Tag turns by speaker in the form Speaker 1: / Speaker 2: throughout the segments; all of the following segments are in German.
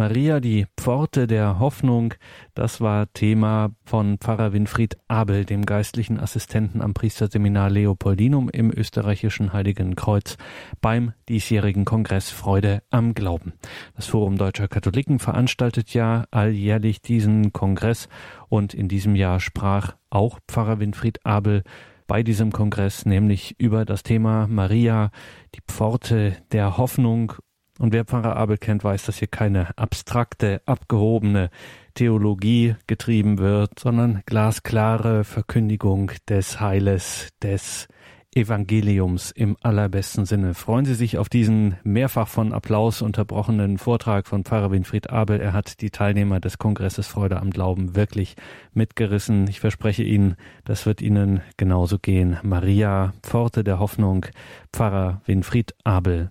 Speaker 1: Maria, die Pforte der Hoffnung, das war Thema von Pfarrer Winfried Abel, dem geistlichen Assistenten am Priesterseminar Leopoldinum im österreichischen Heiligen Kreuz beim diesjährigen Kongress Freude am Glauben. Das Forum Deutscher Katholiken veranstaltet ja alljährlich diesen Kongress und in diesem Jahr sprach auch Pfarrer Winfried Abel bei diesem Kongress, nämlich über das Thema Maria, die Pforte der Hoffnung und wer Pfarrer Abel kennt, weiß, dass hier keine abstrakte, abgehobene Theologie getrieben wird, sondern glasklare Verkündigung des Heiles, des Evangeliums im allerbesten Sinne. Freuen Sie sich auf diesen mehrfach von Applaus unterbrochenen Vortrag von Pfarrer Winfried Abel. Er hat die Teilnehmer des Kongresses Freude am Glauben wirklich mitgerissen. Ich verspreche Ihnen, das wird Ihnen genauso gehen. Maria, Pforte der Hoffnung, Pfarrer Winfried Abel.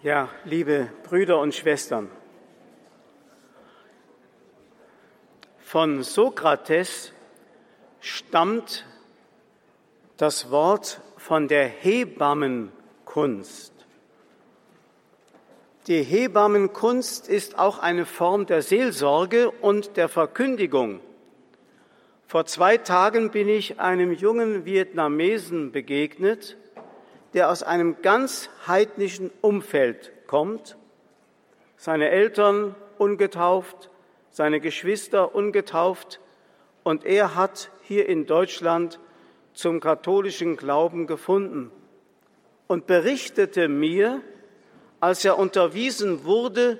Speaker 2: Ja, liebe Brüder und Schwestern, von Sokrates stammt das Wort von der Hebammenkunst. Die Hebammenkunst ist auch eine Form der Seelsorge und der Verkündigung. Vor zwei Tagen bin ich einem jungen Vietnamesen begegnet, der aus einem ganz heidnischen Umfeld kommt, seine Eltern ungetauft, seine Geschwister ungetauft, und er hat hier in Deutschland zum katholischen Glauben gefunden und berichtete mir, als er unterwiesen wurde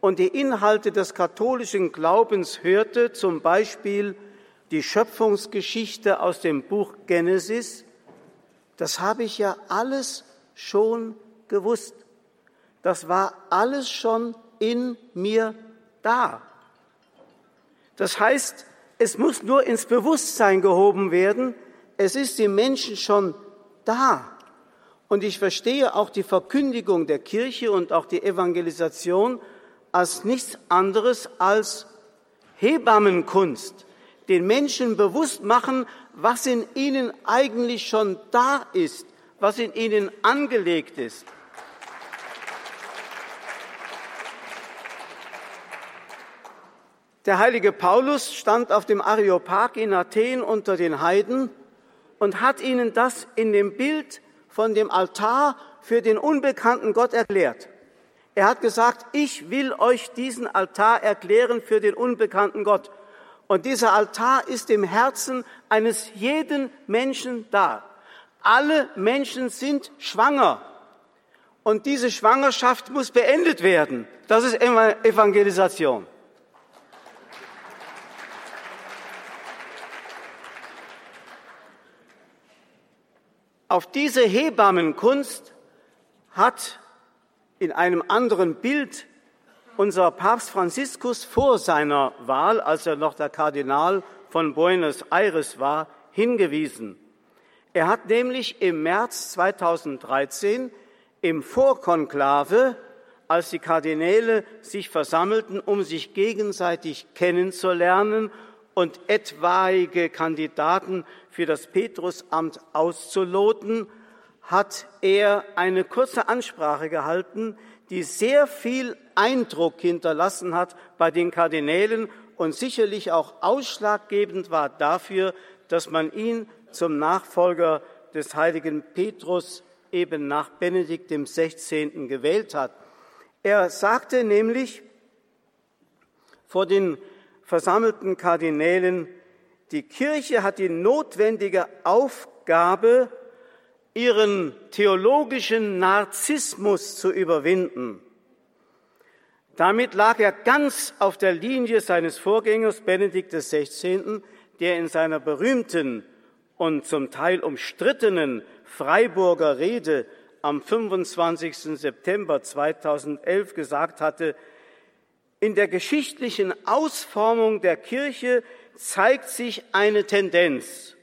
Speaker 2: und die Inhalte des katholischen Glaubens hörte, zum Beispiel die Schöpfungsgeschichte aus dem Buch Genesis, das habe ich ja alles schon gewusst. Das war alles schon in mir da. Das heißt, es muss nur ins Bewusstsein gehoben werden. Es ist den Menschen schon da. Und ich verstehe auch die Verkündigung der Kirche und auch die Evangelisation als nichts anderes als Hebammenkunst. Den Menschen bewusst machen, was in ihnen eigentlich schon da ist, was in ihnen angelegt ist. Der heilige Paulus stand auf dem Areopag in Athen unter den Heiden und hat ihnen das in dem Bild von dem Altar für den unbekannten Gott erklärt. Er hat gesagt, ich will euch diesen Altar erklären für den unbekannten Gott. Und dieser Altar ist im Herzen eines jeden Menschen da. Alle Menschen sind schwanger. Und diese Schwangerschaft muss beendet werden. Das ist Evangelisation. Auf diese Hebammenkunst hat in einem anderen Bild unser Papst Franziskus vor seiner Wahl, als er noch der Kardinal von Buenos Aires war, hingewiesen. Er hat nämlich im März 2013 im Vorkonklave, als die Kardinäle sich versammelten, um sich gegenseitig kennenzulernen und etwaige Kandidaten für das Petrusamt auszuloten, hat er eine kurze Ansprache gehalten, die sehr viel Eindruck hinterlassen hat bei den Kardinälen und sicherlich auch ausschlaggebend war dafür, dass man ihn zum Nachfolger des heiligen Petrus eben nach Benedikt dem 16. gewählt hat. Er sagte nämlich vor den versammelten Kardinälen, die Kirche hat die notwendige Aufgabe, ihren theologischen Narzissmus zu überwinden. Damit lag er ganz auf der Linie seines Vorgängers Benedikt XVI., der in seiner berühmten und zum Teil umstrittenen Freiburger Rede am 25. September 2011 gesagt hatte, in der geschichtlichen Ausformung der Kirche zeigt sich eine Tendenz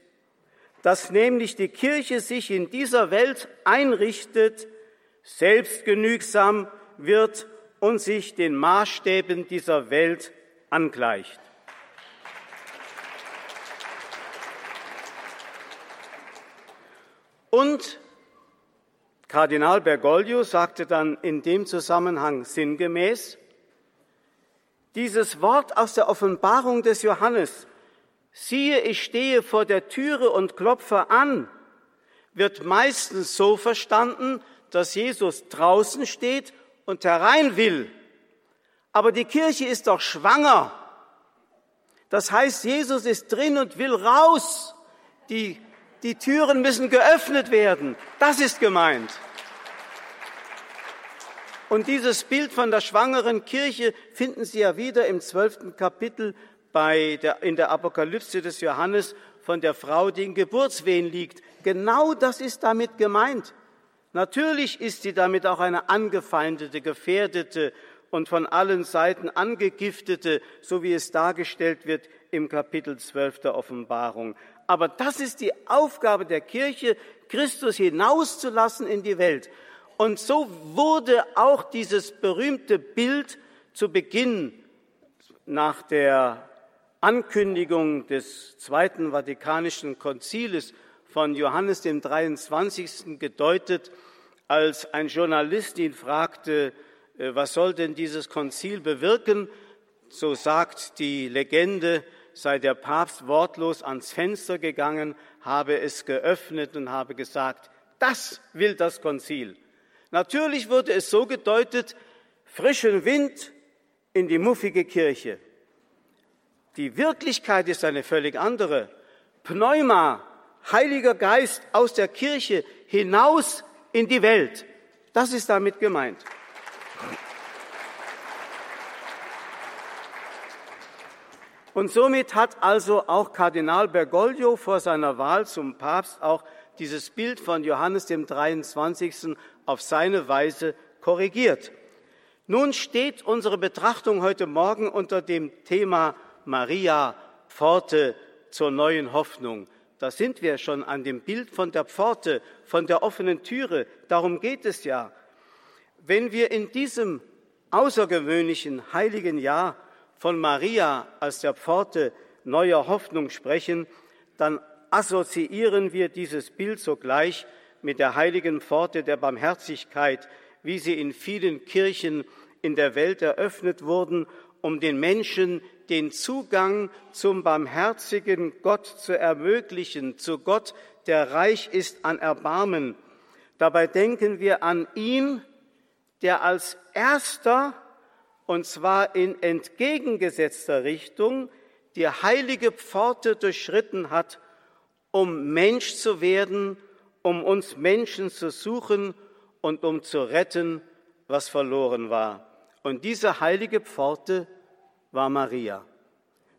Speaker 2: dass nämlich die Kirche sich in dieser Welt einrichtet, selbstgenügsam wird und sich den Maßstäben dieser Welt angleicht. Und Kardinal Bergoglio sagte dann in dem Zusammenhang sinngemäß, Dieses Wort aus der Offenbarung des Johannes, siehe, ich stehe vor der Türe und klopfe an, wird meistens so verstanden, dass Jesus draußen steht und herein will. Aber die Kirche ist doch schwanger. Das heißt, Jesus ist drin und will raus. Die, die Türen müssen geöffnet werden. Das ist gemeint. Und dieses Bild von der schwangeren Kirche finden Sie ja wieder im zwölften Kapitel bei der, in der Apokalypse des Johannes von der Frau, die in Geburtswehen liegt. Genau das ist damit gemeint. Natürlich ist sie damit auch eine angefeindete, gefährdete und von allen Seiten angegiftete, so wie es dargestellt wird im Kapitel 12 der Offenbarung. Aber das ist die Aufgabe der Kirche, Christus hinauszulassen in die Welt. Und so wurde auch dieses berühmte Bild zu Beginn nach der Ankündigung des Zweiten Vatikanischen Konziles von Johannes dem 23. gedeutet, als ein Journalist ihn fragte, äh, was soll denn dieses Konzil bewirken? So sagt die Legende, sei der Papst wortlos ans Fenster gegangen, habe es geöffnet und habe gesagt, das will das Konzil. Natürlich wurde es so gedeutet, frischen Wind in die muffige Kirche. Die Wirklichkeit ist eine völlig andere. Pneuma, Heiliger Geist aus der Kirche hinaus in die Welt. Das ist damit gemeint. Und somit hat also auch Kardinal Bergoglio vor seiner Wahl zum Papst auch dieses Bild von Johannes dem 23. auf seine Weise korrigiert. Nun steht unsere Betrachtung heute Morgen unter dem Thema Maria, Pforte zur neuen Hoffnung. Da sind wir schon an dem Bild von der Pforte, von der offenen Türe. Darum geht es ja. Wenn wir in diesem außergewöhnlichen heiligen Jahr von Maria als der Pforte neuer Hoffnung sprechen, dann assoziieren wir dieses Bild sogleich mit der heiligen Pforte der Barmherzigkeit, wie sie in vielen Kirchen in der Welt eröffnet wurden, um den Menschen den Zugang zum barmherzigen Gott zu ermöglichen, zu Gott, der reich ist an Erbarmen. Dabei denken wir an ihn, der als erster, und zwar in entgegengesetzter Richtung, die heilige Pforte durchschritten hat, um Mensch zu werden, um uns Menschen zu suchen und um zu retten, was verloren war. Und diese heilige Pforte war Maria.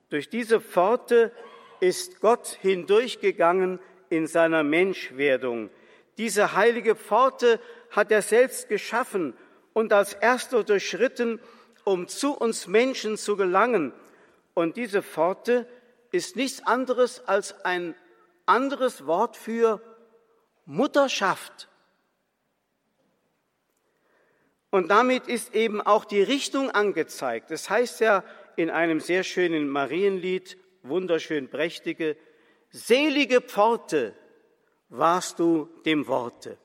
Speaker 2: Durch diese Pforte ist Gott hindurchgegangen in seiner Menschwerdung. Diese heilige Pforte hat er selbst geschaffen und als erster durchschritten, um zu uns Menschen zu gelangen. Und diese Pforte ist nichts anderes als ein anderes Wort für Mutterschaft. Und damit ist eben auch die Richtung angezeigt. Das heißt ja in einem sehr schönen Marienlied, wunderschön prächtige, selige Pforte warst du dem Worte.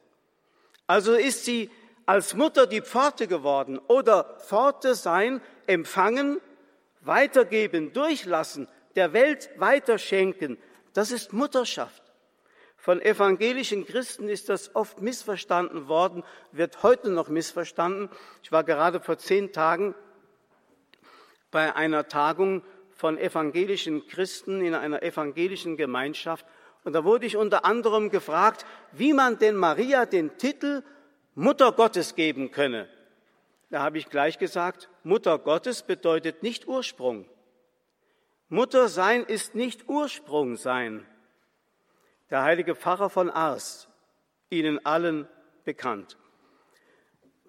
Speaker 2: Also ist sie als Mutter die Pforte geworden oder Pforte sein, empfangen, weitergeben, durchlassen, der Welt weiterschenken. Das ist Mutterschaft. Von evangelischen Christen ist das oft missverstanden worden, wird heute noch missverstanden. Ich war gerade vor zehn Tagen bei einer Tagung von evangelischen Christen in einer evangelischen Gemeinschaft. Und da wurde ich unter anderem gefragt, wie man denn Maria den Titel Mutter Gottes geben könne. Da habe ich gleich gesagt, Mutter Gottes bedeutet nicht Ursprung. Mutter sein ist nicht Ursprung sein. Der heilige Pfarrer von Ars, Ihnen allen bekannt,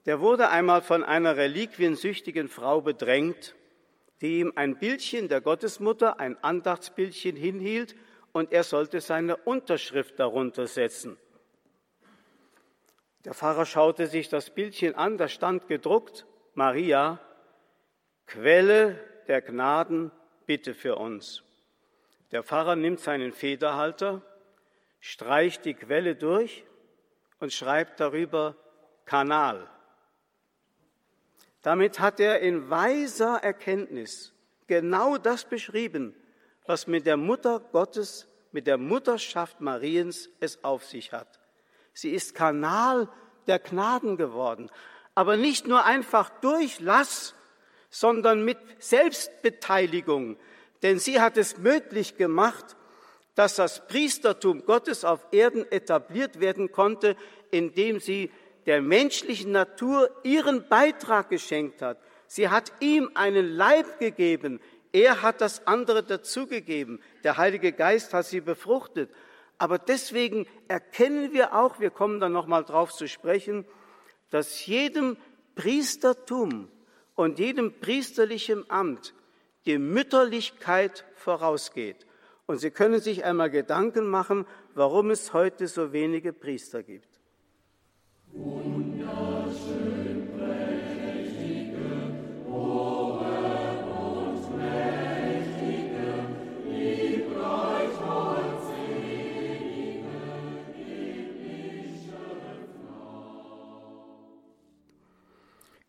Speaker 2: der wurde einmal von einer reliquiensüchtigen Frau bedrängt die ihm ein Bildchen der Gottesmutter, ein Andachtsbildchen hinhielt und er sollte seine Unterschrift darunter setzen. Der Pfarrer schaute sich das Bildchen an, da stand gedruckt, Maria, Quelle der Gnaden, bitte für uns. Der Pfarrer nimmt seinen Federhalter, streicht die Quelle durch und schreibt darüber Kanal. Damit hat er in weiser Erkenntnis genau das beschrieben, was mit der Mutter Gottes, mit der Mutterschaft Mariens es auf sich hat. Sie ist Kanal der Gnaden geworden, aber nicht nur einfach Durchlass, sondern mit Selbstbeteiligung, denn sie hat es möglich gemacht, dass das Priestertum Gottes auf Erden etabliert werden konnte, indem sie der menschlichen Natur ihren Beitrag geschenkt hat. Sie hat ihm einen Leib gegeben. Er hat das andere dazugegeben. Der Heilige Geist hat sie befruchtet. Aber deswegen erkennen wir auch, wir kommen dann nochmal drauf zu sprechen, dass jedem Priestertum und jedem priesterlichen Amt die Mütterlichkeit vorausgeht. Und Sie können sich einmal Gedanken machen, warum es heute so wenige Priester gibt. Wunderschön, prächtige, hohe und mächtige, liebreich und selige,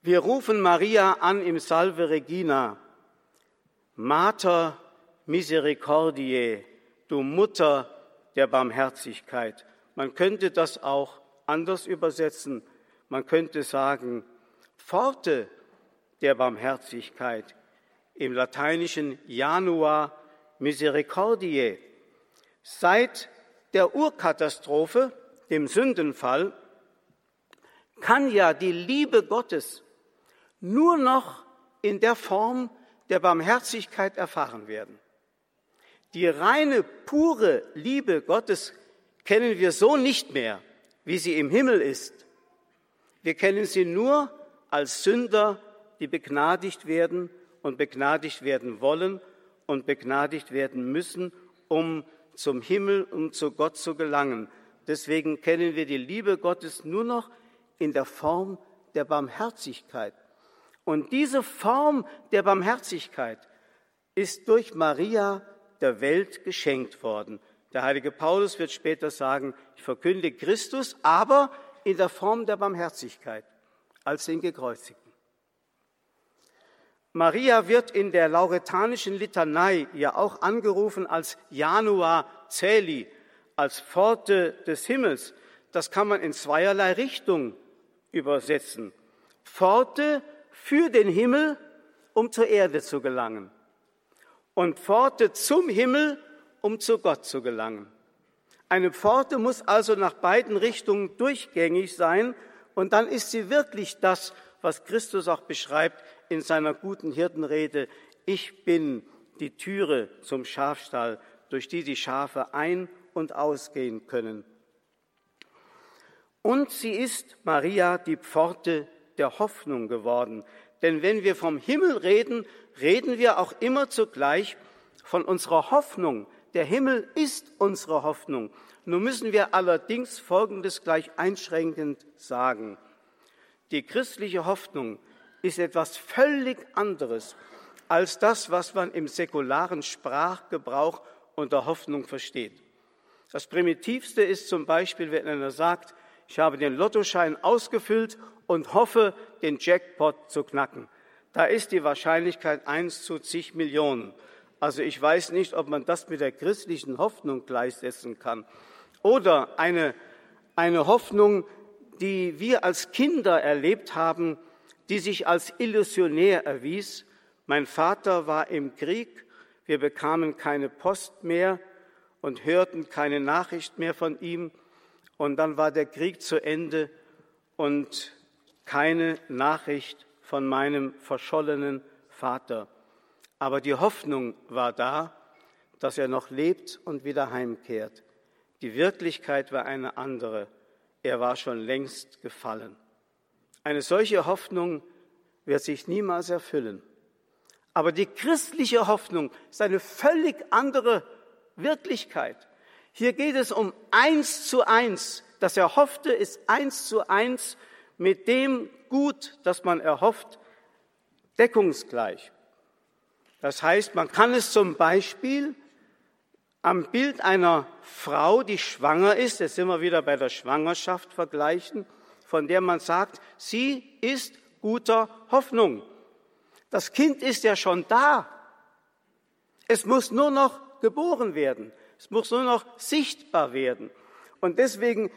Speaker 2: Wir rufen Maria an im Salve Regina. Mater Misericordiae, du Mutter der Barmherzigkeit. Man könnte das auch anders übersetzen. Man könnte sagen, Pforte der Barmherzigkeit. Im lateinischen Janua Misericordiae. Seit der Urkatastrophe, dem Sündenfall, kann ja die Liebe Gottes nur noch in der Form der Barmherzigkeit erfahren werden. Die reine, pure Liebe Gottes kennen wir so nicht mehr, wie sie im Himmel ist. Wir kennen sie nur als Sünder, die begnadigt werden und begnadigt werden wollen und begnadigt werden müssen, um zum Himmel, um zu Gott zu gelangen. Deswegen kennen wir die Liebe Gottes nur noch in der Form der Barmherzigkeit. Und diese Form der Barmherzigkeit ist durch Maria der Welt geschenkt worden. Der heilige Paulus wird später sagen, ich verkünde Christus, aber in der Form der Barmherzigkeit, als den Gekreuzigten. Maria wird in der lauretanischen Litanei ja auch angerufen als Janua Celi, als Pforte des Himmels. Das kann man in zweierlei Richtung übersetzen. Pforte für den Himmel, um zur Erde zu gelangen. Und Pforte zum Himmel, um zu Gott zu gelangen. Eine Pforte muss also nach beiden Richtungen durchgängig sein und dann ist sie wirklich das, was Christus auch beschreibt in seiner guten Hirtenrede. Ich bin die Türe zum Schafstall, durch die die Schafe ein- und ausgehen können. Und sie ist Maria die Pforte der Hoffnung geworden. Denn wenn wir vom Himmel reden, reden wir auch immer zugleich von unserer Hoffnung. Der Himmel ist unsere Hoffnung. Nun müssen wir allerdings Folgendes gleich einschränkend sagen. Die christliche Hoffnung ist etwas völlig anderes als das, was man im säkularen Sprachgebrauch unter Hoffnung versteht. Das Primitivste ist zum Beispiel, wenn einer sagt, ich habe den Lottoschein ausgefüllt und hoffe, den Jackpot zu knacken. Da ist die Wahrscheinlichkeit eins zu zig Millionen. Also ich weiß nicht, ob man das mit der christlichen Hoffnung gleichsetzen kann. Oder eine, eine Hoffnung, die wir als Kinder erlebt haben, die sich als illusionär erwies. Mein Vater war im Krieg, wir bekamen keine Post mehr und hörten keine Nachricht mehr von ihm. Und dann war der Krieg zu Ende und keine Nachricht von meinem verschollenen Vater. Aber die Hoffnung war da, dass er noch lebt und wieder heimkehrt. Die Wirklichkeit war eine andere. Er war schon längst gefallen. Eine solche Hoffnung wird sich niemals erfüllen. Aber die christliche Hoffnung ist eine völlig andere Wirklichkeit. Hier geht es um eins zu eins. Das Erhoffte ist eins zu eins mit dem Gut, das man erhofft, deckungsgleich. Das heißt, man kann es zum Beispiel am Bild einer Frau, die schwanger ist, jetzt sind wir wieder bei der Schwangerschaft vergleichen, von der man sagt, sie ist guter Hoffnung. Das Kind ist ja schon da. Es muss nur noch geboren werden. Es muss nur noch sichtbar werden. Und deswegen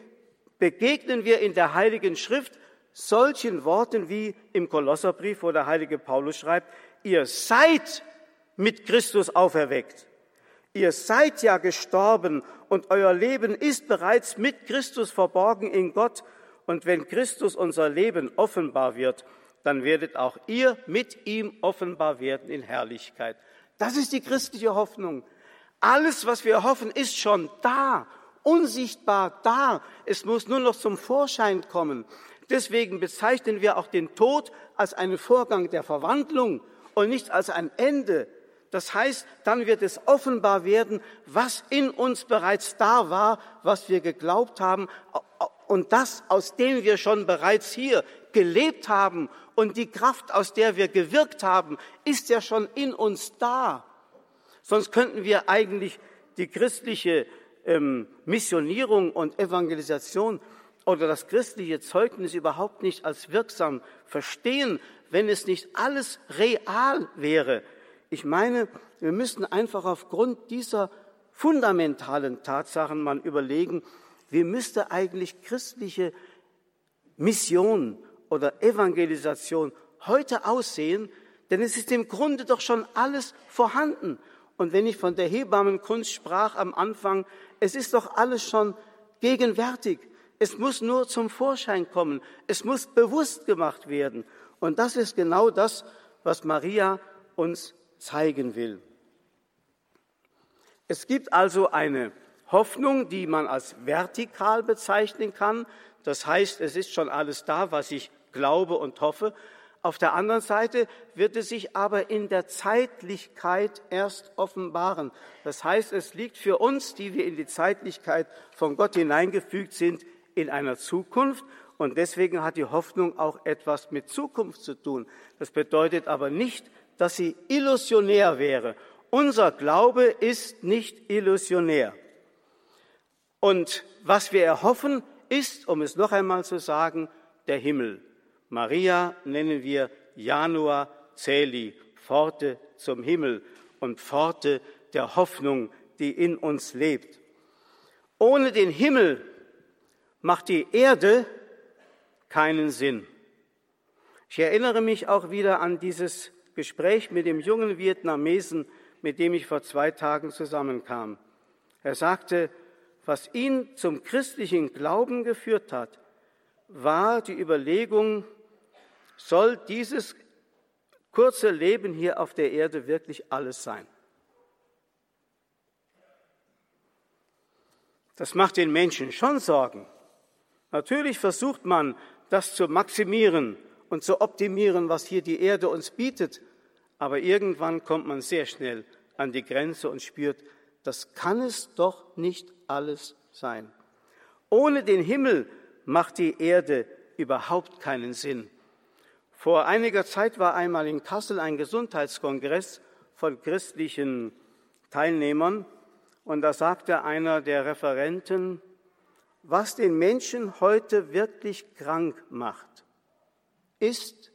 Speaker 2: begegnen wir in der Heiligen Schrift solchen Worten wie im Kolosserbrief, wo der heilige Paulus schreibt, ihr seid mit Christus auferweckt. Ihr seid ja gestorben und euer Leben ist bereits mit Christus verborgen in Gott. Und wenn Christus unser Leben offenbar wird, dann werdet auch ihr mit ihm offenbar werden in Herrlichkeit. Das ist die christliche Hoffnung. Alles, was wir hoffen, ist schon da, unsichtbar da. Es muss nur noch zum Vorschein kommen. Deswegen bezeichnen wir auch den Tod als einen Vorgang der Verwandlung und nicht als ein Ende. Das heißt, dann wird es offenbar werden, was in uns bereits da war, was wir geglaubt haben und das, aus dem wir schon bereits hier gelebt haben und die Kraft, aus der wir gewirkt haben, ist ja schon in uns da. Sonst könnten wir eigentlich die christliche ähm, Missionierung und Evangelisation oder das christliche Zeugnis überhaupt nicht als wirksam verstehen, wenn es nicht alles real wäre. Ich meine, wir müssen einfach aufgrund dieser fundamentalen Tatsachen mal überlegen, wie müsste eigentlich christliche Mission oder Evangelisation heute aussehen, denn es ist im Grunde doch schon alles vorhanden. Und wenn ich von der Hebammenkunst sprach am Anfang, es ist doch alles schon gegenwärtig. Es muss nur zum Vorschein kommen. Es muss bewusst gemacht werden. Und das ist genau das, was Maria uns zeigen will. Es gibt also eine Hoffnung, die man als vertikal bezeichnen kann. Das heißt, es ist schon alles da, was ich glaube und hoffe. Auf der anderen Seite wird es sich aber in der Zeitlichkeit erst offenbaren. Das heißt, es liegt für uns, die wir in die Zeitlichkeit von Gott hineingefügt sind, in einer Zukunft. Und deswegen hat die Hoffnung auch etwas mit Zukunft zu tun. Das bedeutet aber nicht, dass sie illusionär wäre. Unser Glaube ist nicht illusionär. Und was wir erhoffen, ist, um es noch einmal zu sagen, der Himmel. Maria nennen wir Januar Celi, Pforte zum Himmel und Pforte der Hoffnung, die in uns lebt. Ohne den Himmel macht die Erde keinen Sinn. Ich erinnere mich auch wieder an dieses Gespräch mit dem jungen Vietnamesen, mit dem ich vor zwei Tagen zusammenkam. Er sagte, was ihn zum christlichen Glauben geführt hat, war die Überlegung, soll dieses kurze Leben hier auf der Erde wirklich alles sein? Das macht den Menschen schon Sorgen. Natürlich versucht man, das zu maximieren und zu optimieren, was hier die Erde uns bietet. Aber irgendwann kommt man sehr schnell an die Grenze und spürt, das kann es doch nicht alles sein. Ohne den Himmel macht die Erde überhaupt keinen Sinn. Vor einiger Zeit war einmal in Kassel ein Gesundheitskongress von christlichen Teilnehmern und da sagte einer der Referenten, was den Menschen heute wirklich krank macht, ist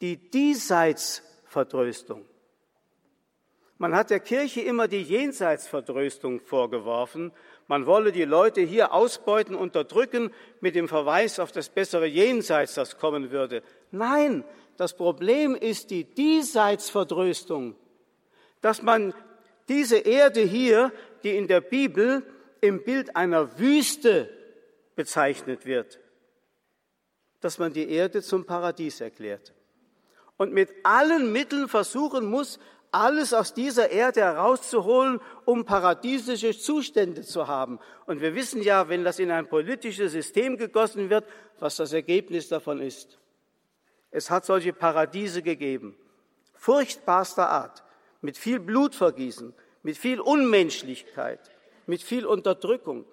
Speaker 2: die Diesseitsverdröstung. Man hat der Kirche immer die Jenseitsverdröstung vorgeworfen. Man wolle die Leute hier ausbeuten, unterdrücken mit dem Verweis auf das bessere Jenseits, das kommen würde. Nein, das Problem ist die Diesseitsverdröstung, dass man diese Erde hier, die in der Bibel im Bild einer Wüste bezeichnet wird, dass man die Erde zum Paradies erklärt. Und mit allen Mitteln versuchen muss, alles aus dieser Erde herauszuholen, um paradiesische Zustände zu haben. Und wir wissen ja, wenn das in ein politisches System gegossen wird, was das Ergebnis davon ist. Es hat solche Paradiese gegeben, furchtbarster Art, mit viel Blutvergießen, mit viel Unmenschlichkeit, mit viel Unterdrückung.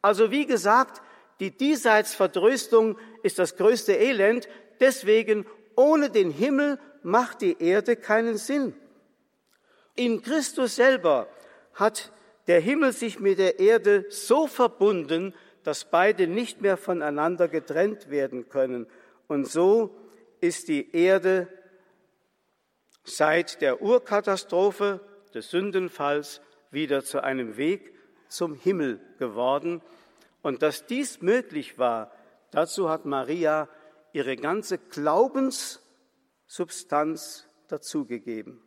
Speaker 2: Also wie gesagt, die Diesseitsverdröstung ist das größte Elend. Deswegen, ohne den Himmel macht die Erde keinen Sinn. In Christus selber hat der Himmel sich mit der Erde so verbunden, dass beide nicht mehr voneinander getrennt werden können. Und so ist die Erde seit der Urkatastrophe des Sündenfalls wieder zu einem Weg zum Himmel geworden. Und dass dies möglich war, dazu hat Maria ihre ganze Glaubenssubstanz dazugegeben.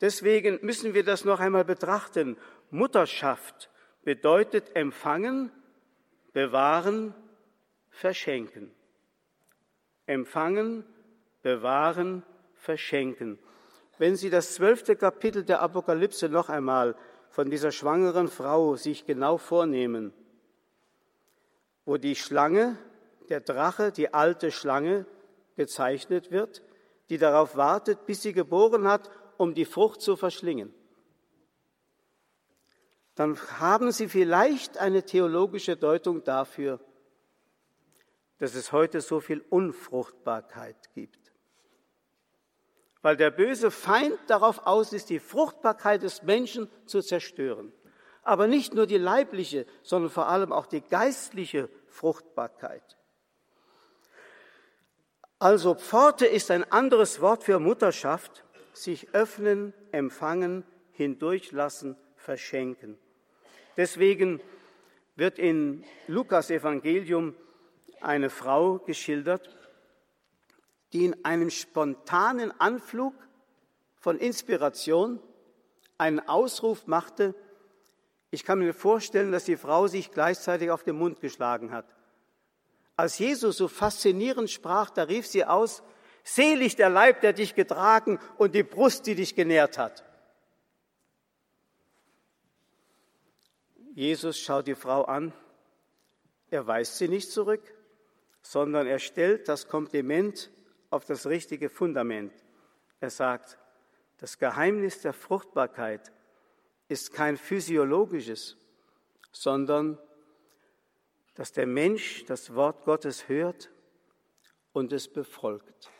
Speaker 2: Deswegen müssen wir das noch einmal betrachten. Mutterschaft bedeutet empfangen, bewahren, verschenken. Empfangen, bewahren, verschenken. Wenn Sie das zwölfte Kapitel der Apokalypse noch einmal von dieser schwangeren Frau sich genau vornehmen, wo die Schlange, der Drache, die alte Schlange gezeichnet wird, die darauf wartet, bis sie geboren hat, um die Frucht zu verschlingen. Dann haben Sie vielleicht eine theologische Deutung dafür, dass es heute so viel Unfruchtbarkeit gibt. Weil der böse Feind darauf aus ist, die Fruchtbarkeit des Menschen zu zerstören. Aber nicht nur die leibliche, sondern vor allem auch die geistliche Fruchtbarkeit. Also Pforte ist ein anderes Wort für Mutterschaft, sich öffnen, empfangen, hindurchlassen, verschenken. Deswegen wird in Lukas Evangelium eine Frau geschildert, die in einem spontanen Anflug von Inspiration einen Ausruf machte. Ich kann mir vorstellen, dass die Frau sich gleichzeitig auf den Mund geschlagen hat. Als Jesus so faszinierend sprach, da rief sie aus, Selig der Leib, der dich getragen und die Brust, die dich genährt hat. Jesus schaut die Frau an, er weist sie nicht zurück, sondern er stellt das Kompliment auf das richtige Fundament. Er sagt, das Geheimnis der Fruchtbarkeit ist kein physiologisches, sondern dass der Mensch das Wort Gottes hört und es befolgt.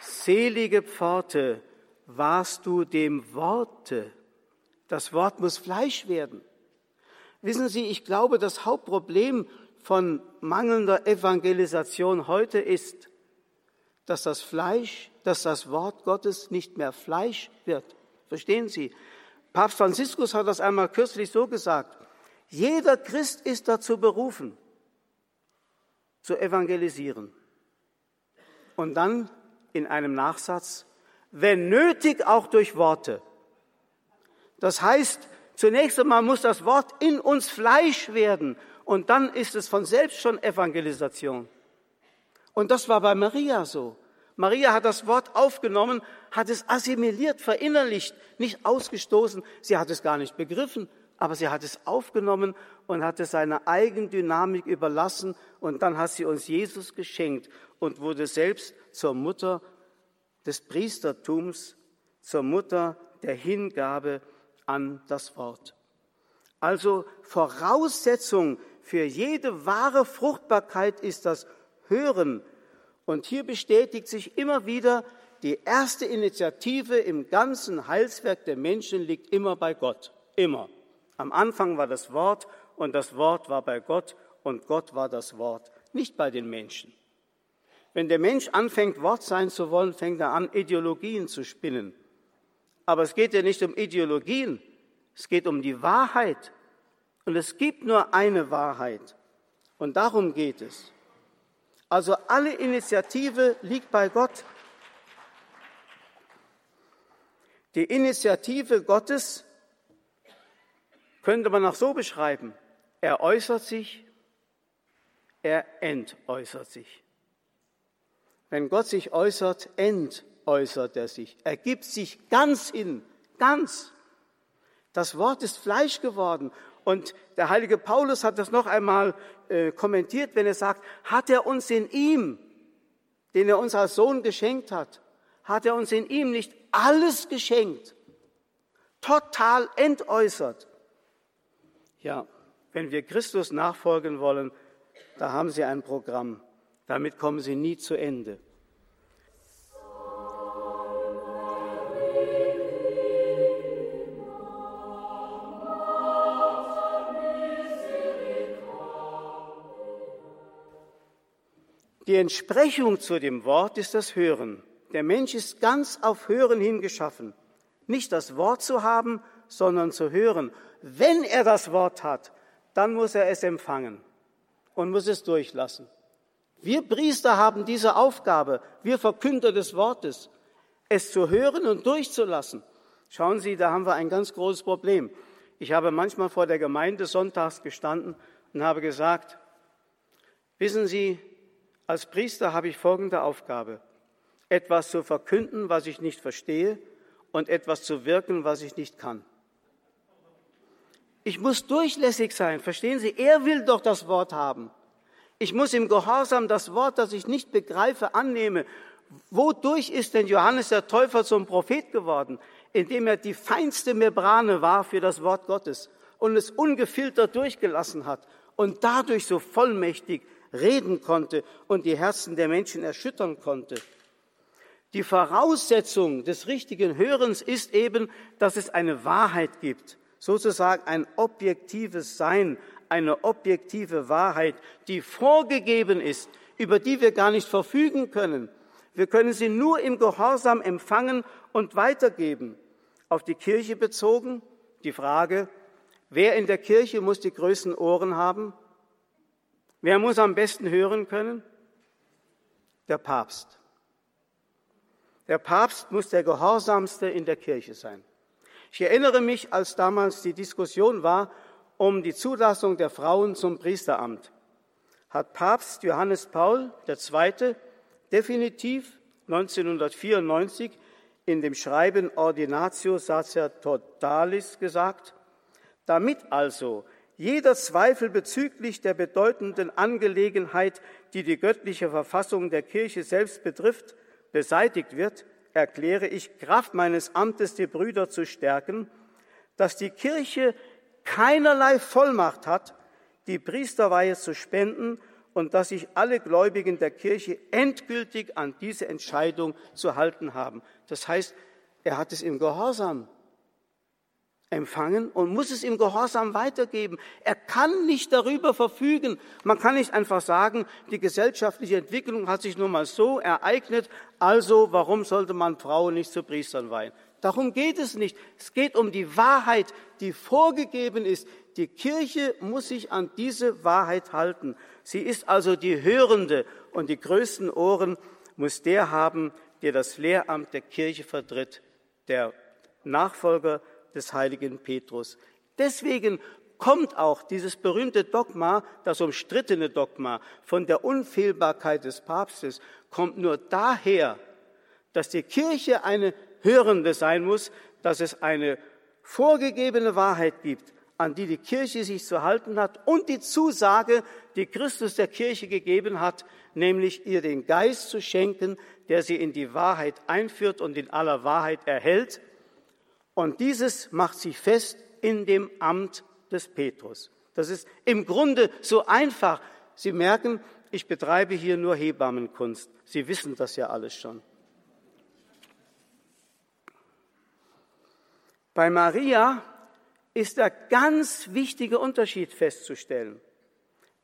Speaker 2: Selige Pforte, warst du dem Worte. Das Wort muss Fleisch werden. Wissen Sie, ich glaube, das Hauptproblem von mangelnder Evangelisation heute ist, dass das Fleisch, dass das Wort Gottes nicht mehr Fleisch wird. Verstehen Sie? Papst Franziskus hat das einmal kürzlich so gesagt. Jeder Christ ist dazu berufen, zu evangelisieren. Und dann in einem Nachsatz, wenn nötig auch durch Worte. Das heißt, zunächst einmal muss das Wort in uns Fleisch werden und dann ist es von selbst schon Evangelisation. Und das war bei Maria so. Maria hat das Wort aufgenommen, hat es assimiliert, verinnerlicht, nicht ausgestoßen. Sie hat es gar nicht begriffen, aber sie hat es aufgenommen und hat es seiner Eigendynamik überlassen. Und dann hat sie uns Jesus geschenkt und wurde selbst zur Mutter des Priestertums, zur Mutter der Hingabe an das Wort. Also Voraussetzung für jede wahre Fruchtbarkeit ist das Hören und hier bestätigt sich immer wieder, die erste Initiative im ganzen Heilswerk der Menschen liegt immer bei Gott. Immer. Am Anfang war das Wort und das Wort war bei Gott und Gott war das Wort, nicht bei den Menschen. Wenn der Mensch anfängt, Wort sein zu wollen, fängt er an, Ideologien zu spinnen. Aber es geht ja nicht um Ideologien, es geht um die Wahrheit. Und es gibt nur eine Wahrheit. Und darum geht es. Also alle Initiative liegt bei Gott. Die Initiative Gottes könnte man auch so beschreiben. Er äußert sich, er entäußert sich. Wenn Gott sich äußert, entäußert er sich. Er gibt sich ganz hin, ganz. Das Wort ist Fleisch geworden und der heilige Paulus hat das noch einmal äh, kommentiert, wenn er sagt, hat er uns in ihm, den er uns als Sohn geschenkt hat, hat er uns in ihm nicht alles geschenkt, total entäußert. Ja, wenn wir Christus nachfolgen wollen, da haben Sie ein Programm. Damit kommen Sie nie zu Ende. Die Entsprechung zu dem Wort ist das Hören. Der Mensch ist ganz auf Hören hingeschaffen. Nicht das Wort zu haben, sondern zu hören. Wenn er das Wort hat, dann muss er es empfangen und muss es durchlassen. Wir Priester haben diese Aufgabe, wir Verkünder des Wortes, es zu hören und durchzulassen. Schauen Sie, da haben wir ein ganz großes Problem. Ich habe manchmal vor der Gemeinde sonntags gestanden und habe gesagt, wissen Sie, als Priester habe ich folgende Aufgabe, etwas zu verkünden, was ich nicht verstehe, und etwas zu wirken, was ich nicht kann. Ich muss durchlässig sein, verstehen Sie? Er will doch das Wort haben. Ich muss im Gehorsam das Wort, das ich nicht begreife, annehmen. Wodurch ist denn Johannes der Täufer zum Prophet geworden? Indem er die feinste Membrane war für das Wort Gottes und es ungefiltert durchgelassen hat und dadurch so vollmächtig reden konnte und die Herzen der Menschen erschüttern konnte. Die Voraussetzung des richtigen Hörens ist eben, dass es eine Wahrheit gibt, sozusagen ein objektives Sein, eine objektive Wahrheit, die vorgegeben ist, über die wir gar nicht verfügen können. Wir können sie nur im Gehorsam empfangen und weitergeben. Auf die Kirche bezogen die Frage, wer in der Kirche muss die größten Ohren haben? Wer muss am besten hören können? Der Papst. Der Papst muss der Gehorsamste in der Kirche sein. Ich erinnere mich, als damals die Diskussion war um die Zulassung der Frauen zum Priesteramt, hat Papst Johannes Paul II. definitiv 1994 in dem Schreiben Ordinatio Sacerdotalis gesagt, damit also jeder Zweifel bezüglich der bedeutenden Angelegenheit, die die göttliche Verfassung der Kirche selbst betrifft, beseitigt wird, erkläre ich Kraft meines Amtes die Brüder zu stärken, dass die Kirche keinerlei Vollmacht hat, die Priesterweihe zu spenden und dass sich alle Gläubigen der Kirche endgültig an diese Entscheidung zu halten haben. Das heißt, er hat es im Gehorsam empfangen und muss es im Gehorsam weitergeben. Er kann nicht darüber verfügen. Man kann nicht einfach sagen, die gesellschaftliche Entwicklung hat sich nun mal so ereignet, also warum sollte man Frauen nicht zu Priestern weihen? Darum geht es nicht. Es geht um die Wahrheit, die vorgegeben ist. Die Kirche muss sich an diese Wahrheit halten. Sie ist also die Hörende und die größten Ohren muss der haben, der das Lehramt der Kirche vertritt, der Nachfolger des heiligen Petrus. Deswegen kommt auch dieses berühmte Dogma, das umstrittene Dogma von der Unfehlbarkeit des Papstes, kommt nur daher, dass die Kirche eine Hörende sein muss, dass es eine vorgegebene Wahrheit gibt, an die die Kirche sich zu halten hat und die Zusage, die Christus der Kirche gegeben hat, nämlich ihr den Geist zu schenken, der sie in die Wahrheit einführt und in aller Wahrheit erhält und dieses macht sich fest in dem Amt des Petrus. Das ist im Grunde so einfach. Sie merken, ich betreibe hier nur Hebammenkunst. Sie wissen das ja alles schon. Bei Maria ist der ganz wichtige Unterschied festzustellen.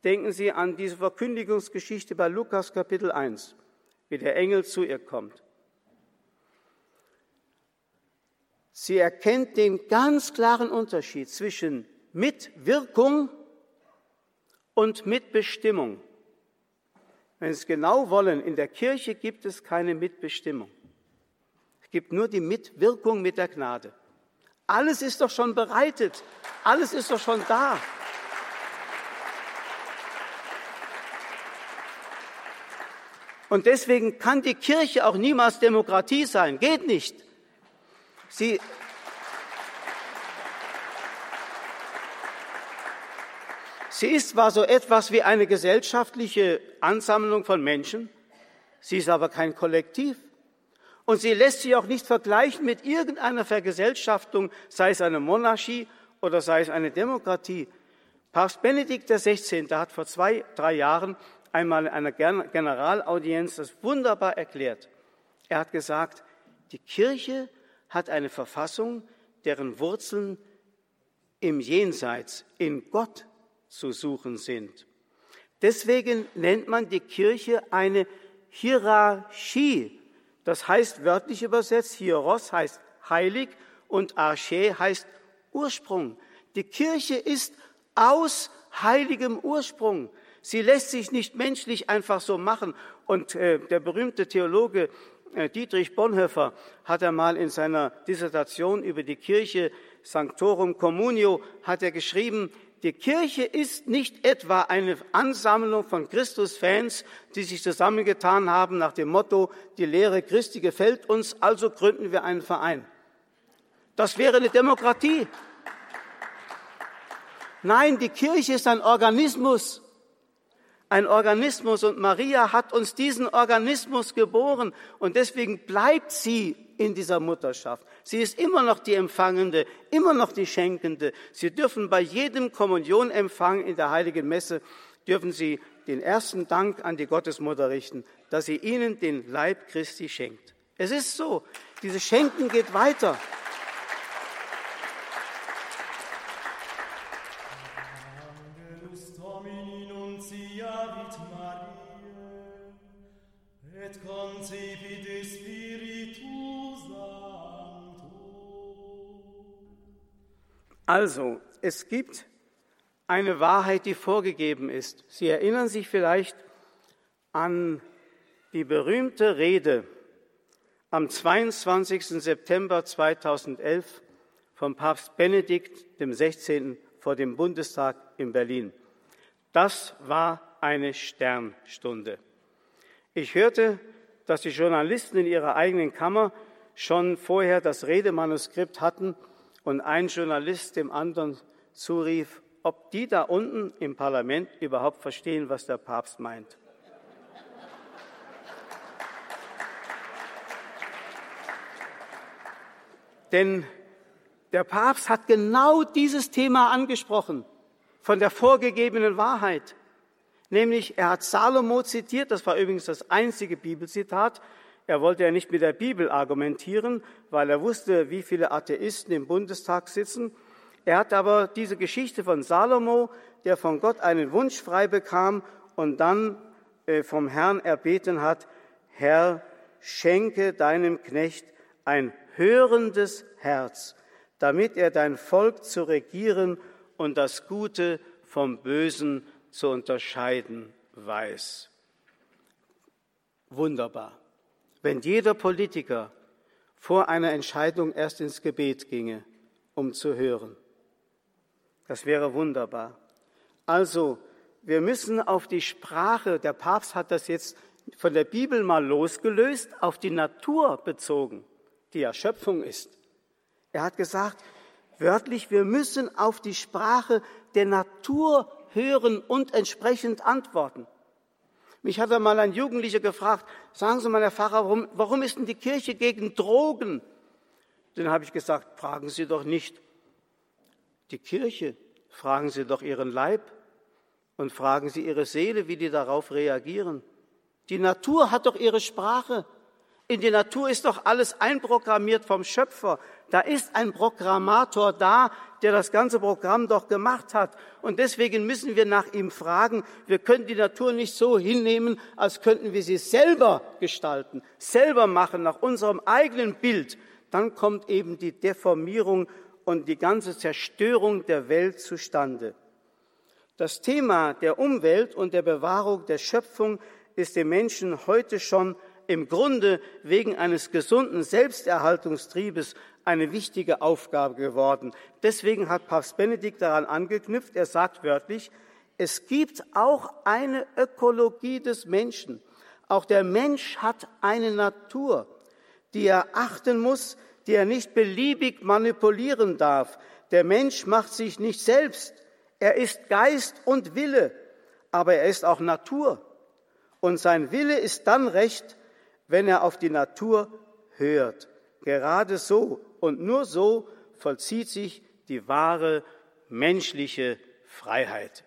Speaker 2: Denken Sie an diese Verkündigungsgeschichte bei Lukas Kapitel 1, wie der Engel zu ihr kommt. Sie erkennt den ganz klaren Unterschied zwischen Mitwirkung und Mitbestimmung. Wenn Sie es genau wollen, in der Kirche gibt es keine Mitbestimmung. Es gibt nur die Mitwirkung mit der Gnade. Alles ist doch schon bereitet. Alles ist doch schon da. Und deswegen kann die Kirche auch niemals Demokratie sein. Geht nicht. Sie, sie ist zwar so etwas wie eine gesellschaftliche Ansammlung von Menschen, sie ist aber kein Kollektiv. Und sie lässt sich auch nicht vergleichen mit irgendeiner Vergesellschaftung, sei es eine Monarchie oder sei es eine Demokratie. Papst Benedikt XVI. hat vor zwei, drei Jahren einmal in einer Generalaudienz das wunderbar erklärt. Er hat gesagt, die Kirche hat eine Verfassung, deren Wurzeln im Jenseits, in Gott zu suchen sind. Deswegen nennt man die Kirche eine Hierarchie. Das heißt wörtlich übersetzt, Hieros heißt heilig und Arche heißt Ursprung. Die Kirche ist aus heiligem Ursprung. Sie lässt sich nicht menschlich einfach so machen. Und äh, der berühmte Theologe Dietrich Bonhoeffer hat einmal in seiner Dissertation über die Kirche Sanctorum Communio hat er geschrieben, die Kirche ist nicht etwa eine Ansammlung von Christus-Fans, die sich zusammengetan haben nach dem Motto, die Lehre Christi gefällt uns, also gründen wir einen Verein. Das wäre eine Demokratie. Nein, die Kirche ist ein Organismus. Ein Organismus und Maria hat uns diesen Organismus geboren und deswegen bleibt sie in dieser Mutterschaft. Sie ist immer noch die Empfangende, immer noch die Schenkende. Sie dürfen bei jedem Kommunionempfang in der Heiligen Messe, dürfen Sie den ersten Dank an die Gottesmutter richten, dass sie Ihnen den Leib Christi schenkt. Es ist so, dieses Schenken geht weiter. Also, es gibt eine Wahrheit, die vorgegeben ist. Sie erinnern sich vielleicht an die berühmte Rede am 22. September 2011 vom Papst Benedikt dem 16. vor dem Bundestag in Berlin. Das war eine Sternstunde. Ich hörte, dass die Journalisten in ihrer eigenen Kammer schon vorher das Redemanuskript hatten und ein Journalist dem anderen zurief, ob die da unten im Parlament überhaupt verstehen, was der Papst meint. Denn der Papst hat genau dieses Thema angesprochen, von der vorgegebenen Wahrheit. Nämlich, er hat Salomo zitiert, das war übrigens das einzige Bibelzitat, er wollte ja nicht mit der Bibel argumentieren, weil er wusste, wie viele Atheisten im Bundestag sitzen. Er hat aber diese Geschichte von Salomo, der von Gott einen Wunsch frei bekam und dann äh, vom Herrn erbeten hat, Herr, schenke deinem Knecht ein hörendes Herz, damit er dein Volk zu regieren und das Gute vom Bösen zu unterscheiden weiß. Wunderbar wenn jeder Politiker vor einer Entscheidung erst ins Gebet ginge, um zu hören. Das wäre wunderbar. Also, wir müssen auf die Sprache, der Papst hat das jetzt von der Bibel mal losgelöst, auf die Natur bezogen, die Erschöpfung ist. Er hat gesagt, wörtlich, wir müssen auf die Sprache der Natur hören und entsprechend antworten. Mich hat einmal ein Jugendlicher gefragt, sagen Sie mal, Herr Pfarrer, warum, warum ist denn die Kirche gegen Drogen? Dann habe ich gesagt, fragen Sie doch nicht die Kirche, fragen Sie doch Ihren Leib und fragen Sie Ihre Seele, wie die darauf reagieren. Die Natur hat doch ihre Sprache. In die Natur ist doch alles einprogrammiert vom Schöpfer. Da ist ein Programmator da, der das ganze Programm doch gemacht hat. Und deswegen müssen wir nach ihm fragen. Wir können die Natur nicht so hinnehmen, als könnten wir sie selber gestalten, selber machen, nach unserem eigenen Bild. Dann kommt eben die Deformierung und die ganze Zerstörung der Welt zustande. Das Thema der Umwelt und der Bewahrung der Schöpfung ist dem Menschen heute schon im Grunde wegen eines gesunden Selbsterhaltungstriebes eine wichtige Aufgabe geworden. Deswegen hat Papst Benedikt daran angeknüpft, er sagt wörtlich, es gibt auch eine Ökologie des Menschen. Auch der Mensch hat eine Natur, die er achten muss, die er nicht beliebig manipulieren darf. Der Mensch macht sich nicht selbst. Er ist Geist und Wille, aber er ist auch Natur. Und sein Wille ist dann recht, wenn er auf die Natur hört. Gerade so und nur so vollzieht sich die wahre menschliche Freiheit.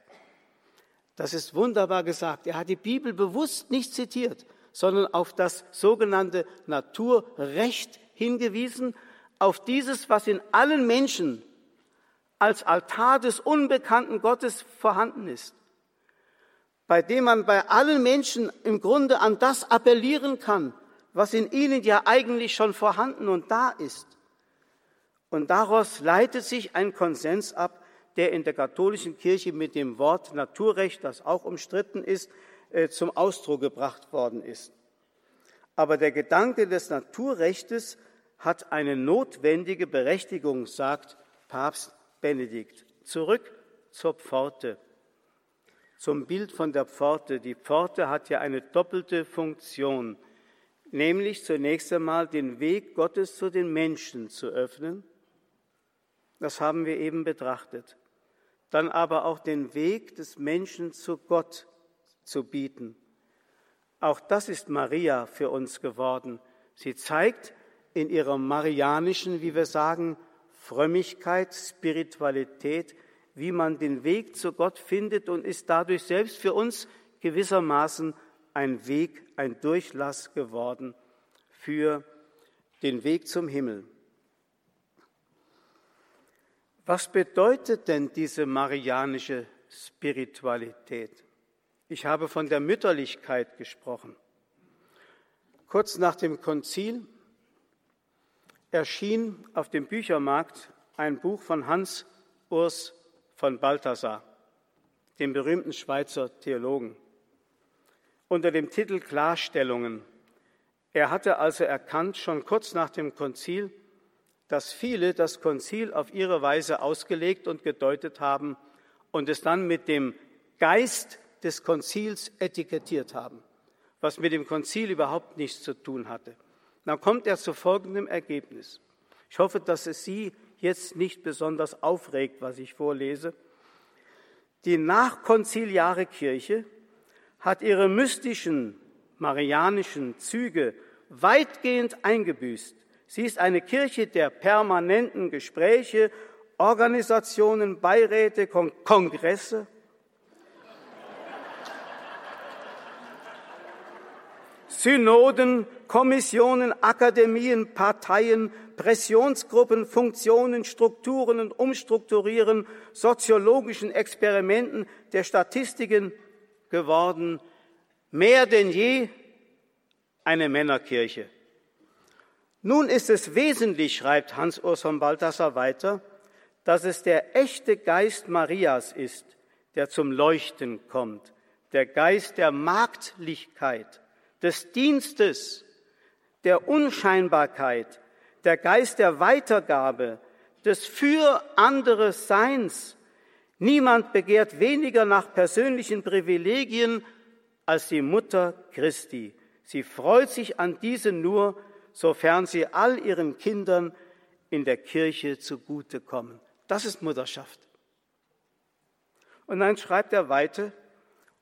Speaker 2: Das ist wunderbar gesagt. Er hat die Bibel bewusst nicht zitiert, sondern auf das sogenannte Naturrecht hingewiesen, auf dieses, was in allen Menschen als Altar des unbekannten Gottes vorhanden ist. Bei dem man bei allen Menschen im Grunde an das appellieren kann, was in ihnen ja eigentlich schon vorhanden und da ist. Und daraus leitet sich ein Konsens ab, der in der katholischen Kirche mit dem Wort Naturrecht, das auch umstritten ist, äh, zum Ausdruck gebracht worden ist. Aber der Gedanke des Naturrechtes hat eine notwendige Berechtigung, sagt Papst Benedikt. Zurück zur Pforte, zum Bild von der Pforte. Die Pforte hat ja eine doppelte Funktion, nämlich zunächst einmal den Weg Gottes zu den Menschen zu öffnen. Das haben wir eben betrachtet. Dann aber auch den Weg des Menschen zu Gott zu bieten. Auch das ist Maria für uns geworden. Sie zeigt in ihrer marianischen, wie wir sagen, Frömmigkeit, Spiritualität, wie man den Weg zu Gott findet und ist dadurch selbst für uns gewissermaßen ein Weg, ein Durchlass geworden für den Weg zum Himmel. Was bedeutet denn diese marianische Spiritualität? Ich habe von der Mütterlichkeit gesprochen. Kurz nach dem Konzil erschien auf dem Büchermarkt ein Buch von Hans Urs von Balthasar, dem berühmten Schweizer Theologen, unter dem Titel Klarstellungen. Er hatte also erkannt, schon kurz nach dem Konzil, dass viele das Konzil auf ihre Weise ausgelegt und gedeutet haben und es dann mit dem Geist des Konzils etikettiert haben, was mit dem Konzil überhaupt nichts zu tun hatte. Dann kommt er zu folgendem Ergebnis. Ich hoffe, dass es Sie jetzt nicht besonders aufregt, was ich vorlese. Die nachkonziliare Kirche hat ihre mystischen, marianischen Züge weitgehend eingebüßt. Sie ist eine Kirche der permanenten Gespräche, Organisationen, Beiräte, Kongresse, Synoden, Kommissionen, Akademien, Parteien, Pressionsgruppen, Funktionen, Strukturen und Umstrukturieren, soziologischen Experimenten der Statistiken geworden, mehr denn je eine Männerkirche. Nun ist es wesentlich, schreibt Hans-Urs von Balthasar weiter, dass es der echte Geist Marias ist, der zum Leuchten kommt, der Geist der Marktlichkeit, des Dienstes, der Unscheinbarkeit, der Geist der Weitergabe, des für andere Seins. Niemand begehrt weniger nach persönlichen Privilegien als die Mutter Christi. Sie freut sich an diese nur, sofern sie all ihren Kindern in der Kirche zugutekommen. Das ist Mutterschaft. Und dann schreibt er weiter,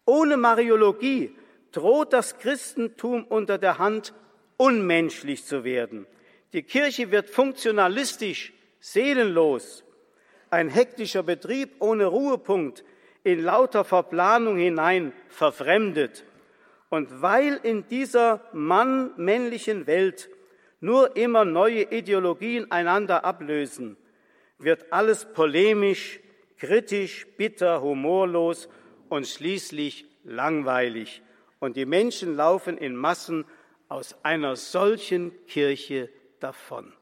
Speaker 2: ohne Mariologie droht das Christentum unter der Hand unmenschlich zu werden. Die Kirche wird funktionalistisch, seelenlos, ein hektischer Betrieb ohne Ruhepunkt, in lauter Verplanung hinein verfremdet. Und weil in dieser mann-männlichen Welt nur immer neue Ideologien einander ablösen, wird alles polemisch, kritisch, bitter, humorlos und schließlich langweilig und die Menschen laufen in Massen aus einer solchen Kirche davon.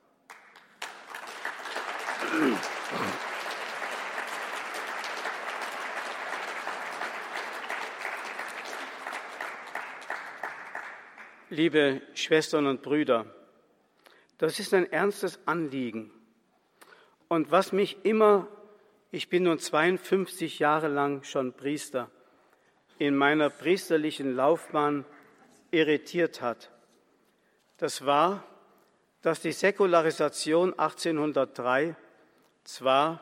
Speaker 2: Liebe Schwestern und Brüder, das ist ein ernstes Anliegen. Und was mich immer, ich bin nun 52 Jahre lang schon Priester, in meiner priesterlichen Laufbahn irritiert hat. Das war, dass die Säkularisation 1803 zwar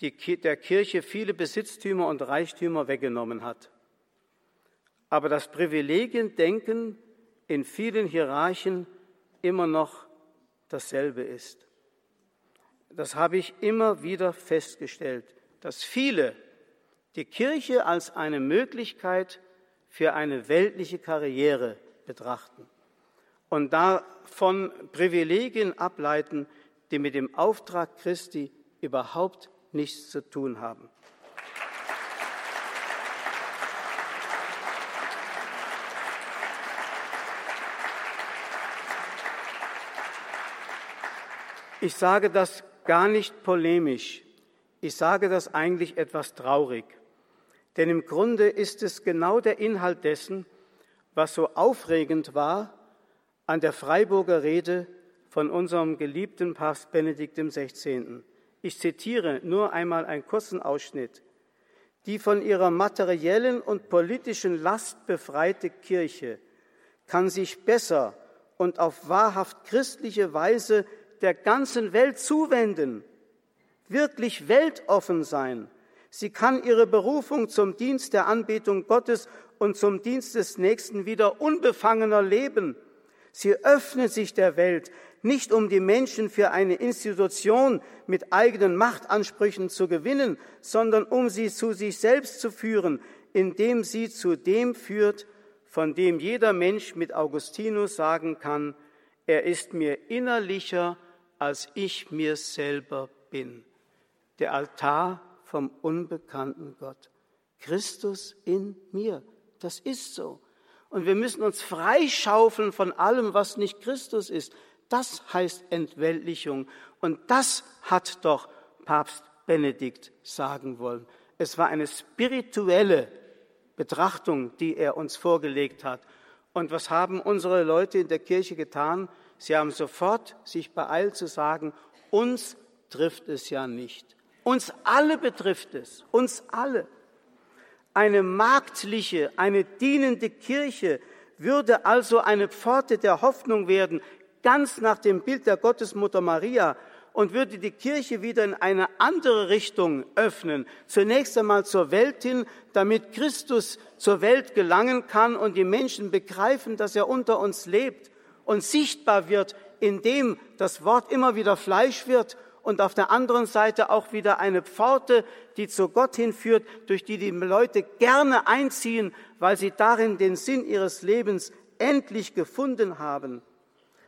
Speaker 2: die, der Kirche viele Besitztümer und Reichtümer weggenommen hat, aber das Privilegiendenken in vielen Hierarchen immer noch dasselbe ist. Das habe ich immer wieder festgestellt, dass viele die Kirche als eine Möglichkeit für eine weltliche Karriere betrachten und davon Privilegien ableiten, die mit dem Auftrag Christi überhaupt nichts zu tun haben. Ich sage das gar nicht polemisch. Ich sage das eigentlich etwas traurig. Denn im Grunde ist es genau der Inhalt dessen, was so aufregend war an der Freiburger Rede von unserem geliebten Papst Benedikt XVI. Ich zitiere nur einmal einen kurzen Ausschnitt. Die von ihrer materiellen und politischen Last befreite Kirche kann sich besser und auf wahrhaft christliche Weise der ganzen Welt zuwenden, wirklich weltoffen sein. Sie kann ihre Berufung zum Dienst der Anbetung Gottes und zum Dienst des Nächsten wieder unbefangener leben. Sie öffnet sich der Welt, nicht um die Menschen für eine Institution mit eigenen Machtansprüchen zu gewinnen, sondern um sie zu sich selbst zu führen, indem sie zu dem führt, von dem jeder Mensch mit Augustinus sagen kann, er ist mir innerlicher, als ich mir selber bin. Der Altar vom unbekannten Gott. Christus in mir. Das ist so. Und wir müssen uns freischaufeln von allem, was nicht Christus ist. Das heißt Entweltlichung. Und das hat doch Papst Benedikt sagen wollen. Es war eine spirituelle Betrachtung, die er uns vorgelegt hat. Und was haben unsere Leute in der Kirche getan? Sie haben sofort sich beeilt zu sagen, uns trifft es ja nicht. Uns alle betrifft es, uns alle. Eine marktliche, eine dienende Kirche würde also eine Pforte der Hoffnung werden, ganz nach dem Bild der Gottesmutter Maria und würde die Kirche wieder in eine andere Richtung öffnen. Zunächst einmal zur Welt hin, damit Christus zur Welt gelangen kann und die Menschen begreifen, dass er unter uns lebt und sichtbar wird, indem das Wort immer wieder Fleisch wird und auf der anderen Seite auch wieder eine Pforte, die zu Gott hinführt, durch die die Leute gerne einziehen, weil sie darin den Sinn ihres Lebens endlich gefunden haben.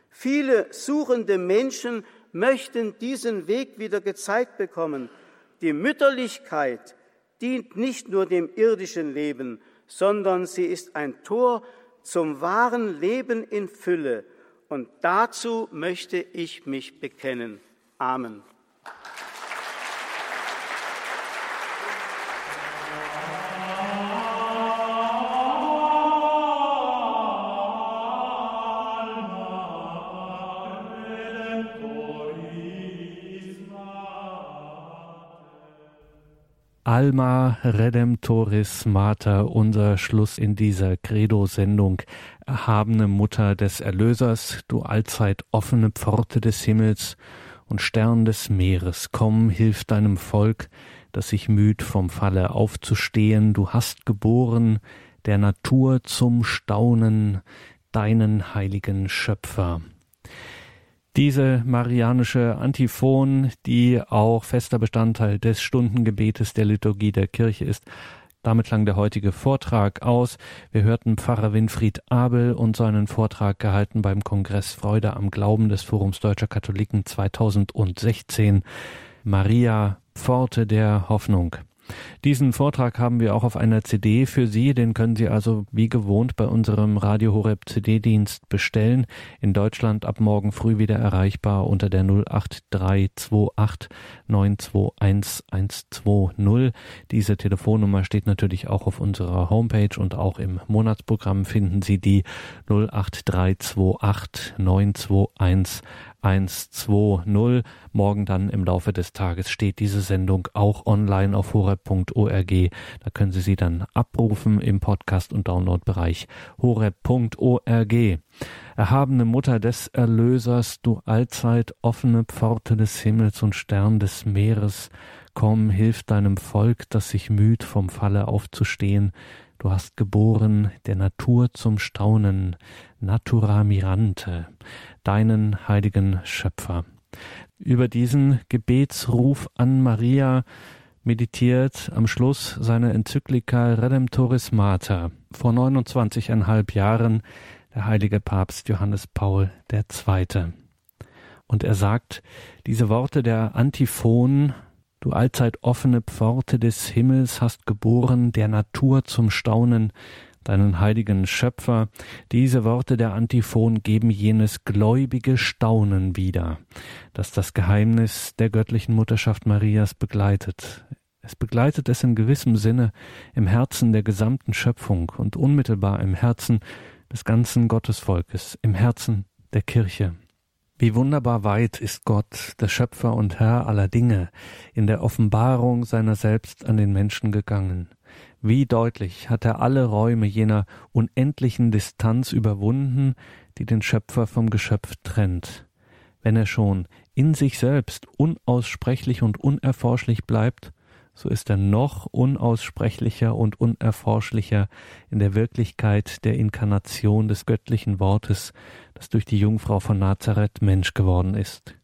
Speaker 2: Viele suchende Menschen möchten diesen Weg wieder gezeigt bekommen. Die Mütterlichkeit dient nicht nur dem irdischen Leben, sondern sie ist ein Tor zum wahren Leben in Fülle. Und dazu möchte ich mich bekennen. Amen.
Speaker 1: Alma Redemptoris Mater, unser Schluss in dieser Credo-Sendung. Erhabene Mutter des Erlösers, du allzeit offene Pforte des Himmels, und Stern des Meeres, komm, hilf deinem Volk, das sich müht vom Falle aufzustehen, du hast geboren, der Natur zum Staunen, deinen heiligen Schöpfer. Diese marianische Antiphon, die auch fester Bestandteil des Stundengebetes der Liturgie der Kirche ist, damit klang der heutige Vortrag aus. Wir hörten Pfarrer Winfried Abel und seinen Vortrag gehalten beim Kongress Freude am Glauben des Forums Deutscher Katholiken 2016. Maria, Pforte der Hoffnung. Diesen Vortrag haben wir auch auf einer CD für Sie, den können Sie also wie gewohnt bei unserem Radio Horeb CD-Dienst bestellen. In Deutschland ab morgen früh wieder erreichbar unter der 08328 921 120. Diese Telefonnummer steht natürlich auch auf unserer Homepage und auch im Monatsprogramm finden Sie die 08328 921 120. Morgen dann im Laufe des Tages steht diese Sendung auch online auf horeb.org. Da können Sie sie dann abrufen im Podcast- und Downloadbereich horeb.org. Erhabene Mutter des Erlösers, du allzeit offene Pforte des Himmels und Stern des Meeres, komm, hilf deinem Volk, das sich müht, vom Falle aufzustehen. Du hast geboren der Natur zum Staunen, Natura Mirante deinen heiligen Schöpfer. Über diesen Gebetsruf an Maria meditiert am Schluss seine Enzyklika Redemptoris Mater vor 29,5 Jahren der heilige Papst Johannes Paul II. Und er sagt diese Worte der Antiphon, du allzeit offene Pforte des Himmels hast geboren, der Natur zum Staunen, deinen heiligen Schöpfer. Diese Worte der Antiphon geben jenes gläubige Staunen wieder, das das Geheimnis der göttlichen Mutterschaft Marias begleitet. Es begleitet es in gewissem Sinne im Herzen der gesamten Schöpfung und unmittelbar im Herzen des ganzen Gottesvolkes, im Herzen der Kirche. Wie wunderbar weit ist Gott, der Schöpfer und Herr aller Dinge, in der Offenbarung seiner selbst an den Menschen gegangen. Wie deutlich hat er alle Räume jener unendlichen Distanz überwunden, die den Schöpfer vom Geschöpf trennt. Wenn er schon in sich selbst unaussprechlich und unerforschlich bleibt, so ist er noch unaussprechlicher und unerforschlicher in der Wirklichkeit der Inkarnation des göttlichen Wortes, das durch die Jungfrau von Nazareth Mensch geworden ist.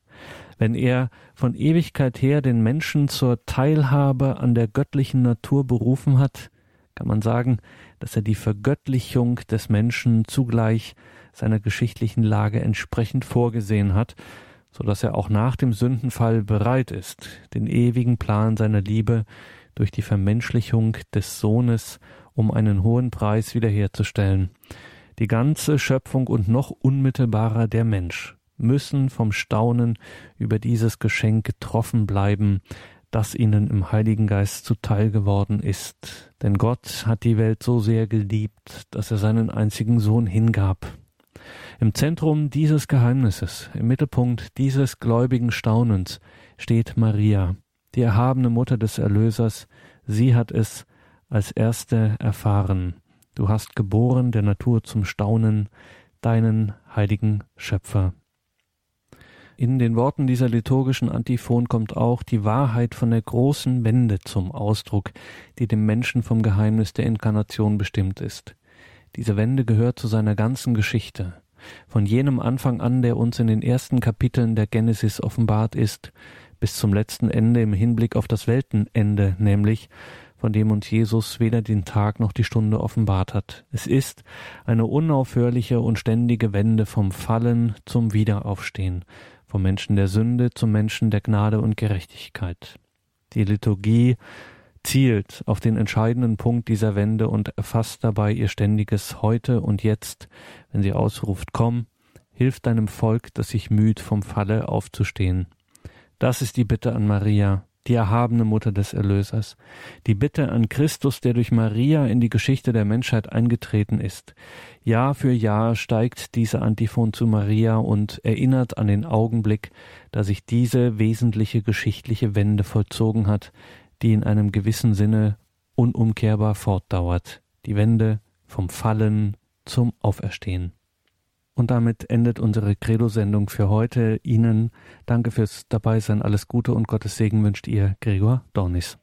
Speaker 1: Wenn er von Ewigkeit her den Menschen zur Teilhabe an der göttlichen Natur berufen hat, kann man sagen, dass er die Vergöttlichung des Menschen zugleich seiner geschichtlichen Lage entsprechend vorgesehen hat, so dass er auch nach dem Sündenfall bereit ist, den ewigen Plan seiner Liebe durch die Vermenschlichung des Sohnes um einen hohen Preis wiederherzustellen. Die ganze Schöpfung und noch unmittelbarer der Mensch müssen vom Staunen über dieses Geschenk getroffen bleiben, das ihnen im Heiligen Geist zuteil geworden ist. Denn Gott hat die Welt so sehr geliebt, dass er seinen einzigen Sohn hingab, im Zentrum dieses Geheimnisses, im Mittelpunkt dieses gläubigen Staunens steht Maria, die erhabene Mutter des Erlösers. Sie hat es als erste erfahren. Du hast geboren der Natur zum Staunen, deinen heiligen Schöpfer. In den Worten dieser liturgischen Antiphon kommt auch die Wahrheit von der großen Wende zum Ausdruck, die dem Menschen vom Geheimnis der Inkarnation bestimmt ist. Diese Wende gehört zu seiner ganzen Geschichte von jenem Anfang an, der uns in den ersten Kapiteln der Genesis offenbart ist, bis zum letzten Ende im Hinblick auf das Weltenende, nämlich von dem uns Jesus weder den Tag noch die Stunde offenbart hat. Es ist eine unaufhörliche und ständige Wende vom Fallen zum Wiederaufstehen, vom Menschen der Sünde zum Menschen der Gnade und Gerechtigkeit. Die Liturgie zielt auf den entscheidenden Punkt dieser Wende und erfasst dabei ihr ständiges Heute und Jetzt, wenn sie ausruft, komm, hilf deinem Volk, das sich müht, vom Falle aufzustehen. Das ist die Bitte an Maria, die erhabene Mutter des Erlösers, die Bitte an Christus, der durch Maria in die Geschichte der Menschheit eingetreten ist. Jahr für Jahr steigt diese Antiphon zu Maria und erinnert an den Augenblick, da sich diese wesentliche geschichtliche Wende vollzogen hat, die in einem gewissen Sinne unumkehrbar fortdauert, die Wende vom Fallen zum Auferstehen. Und damit endet unsere Credo-Sendung für heute. Ihnen danke fürs Dabeisein, alles Gute und Gottes Segen wünscht ihr Gregor Dornis.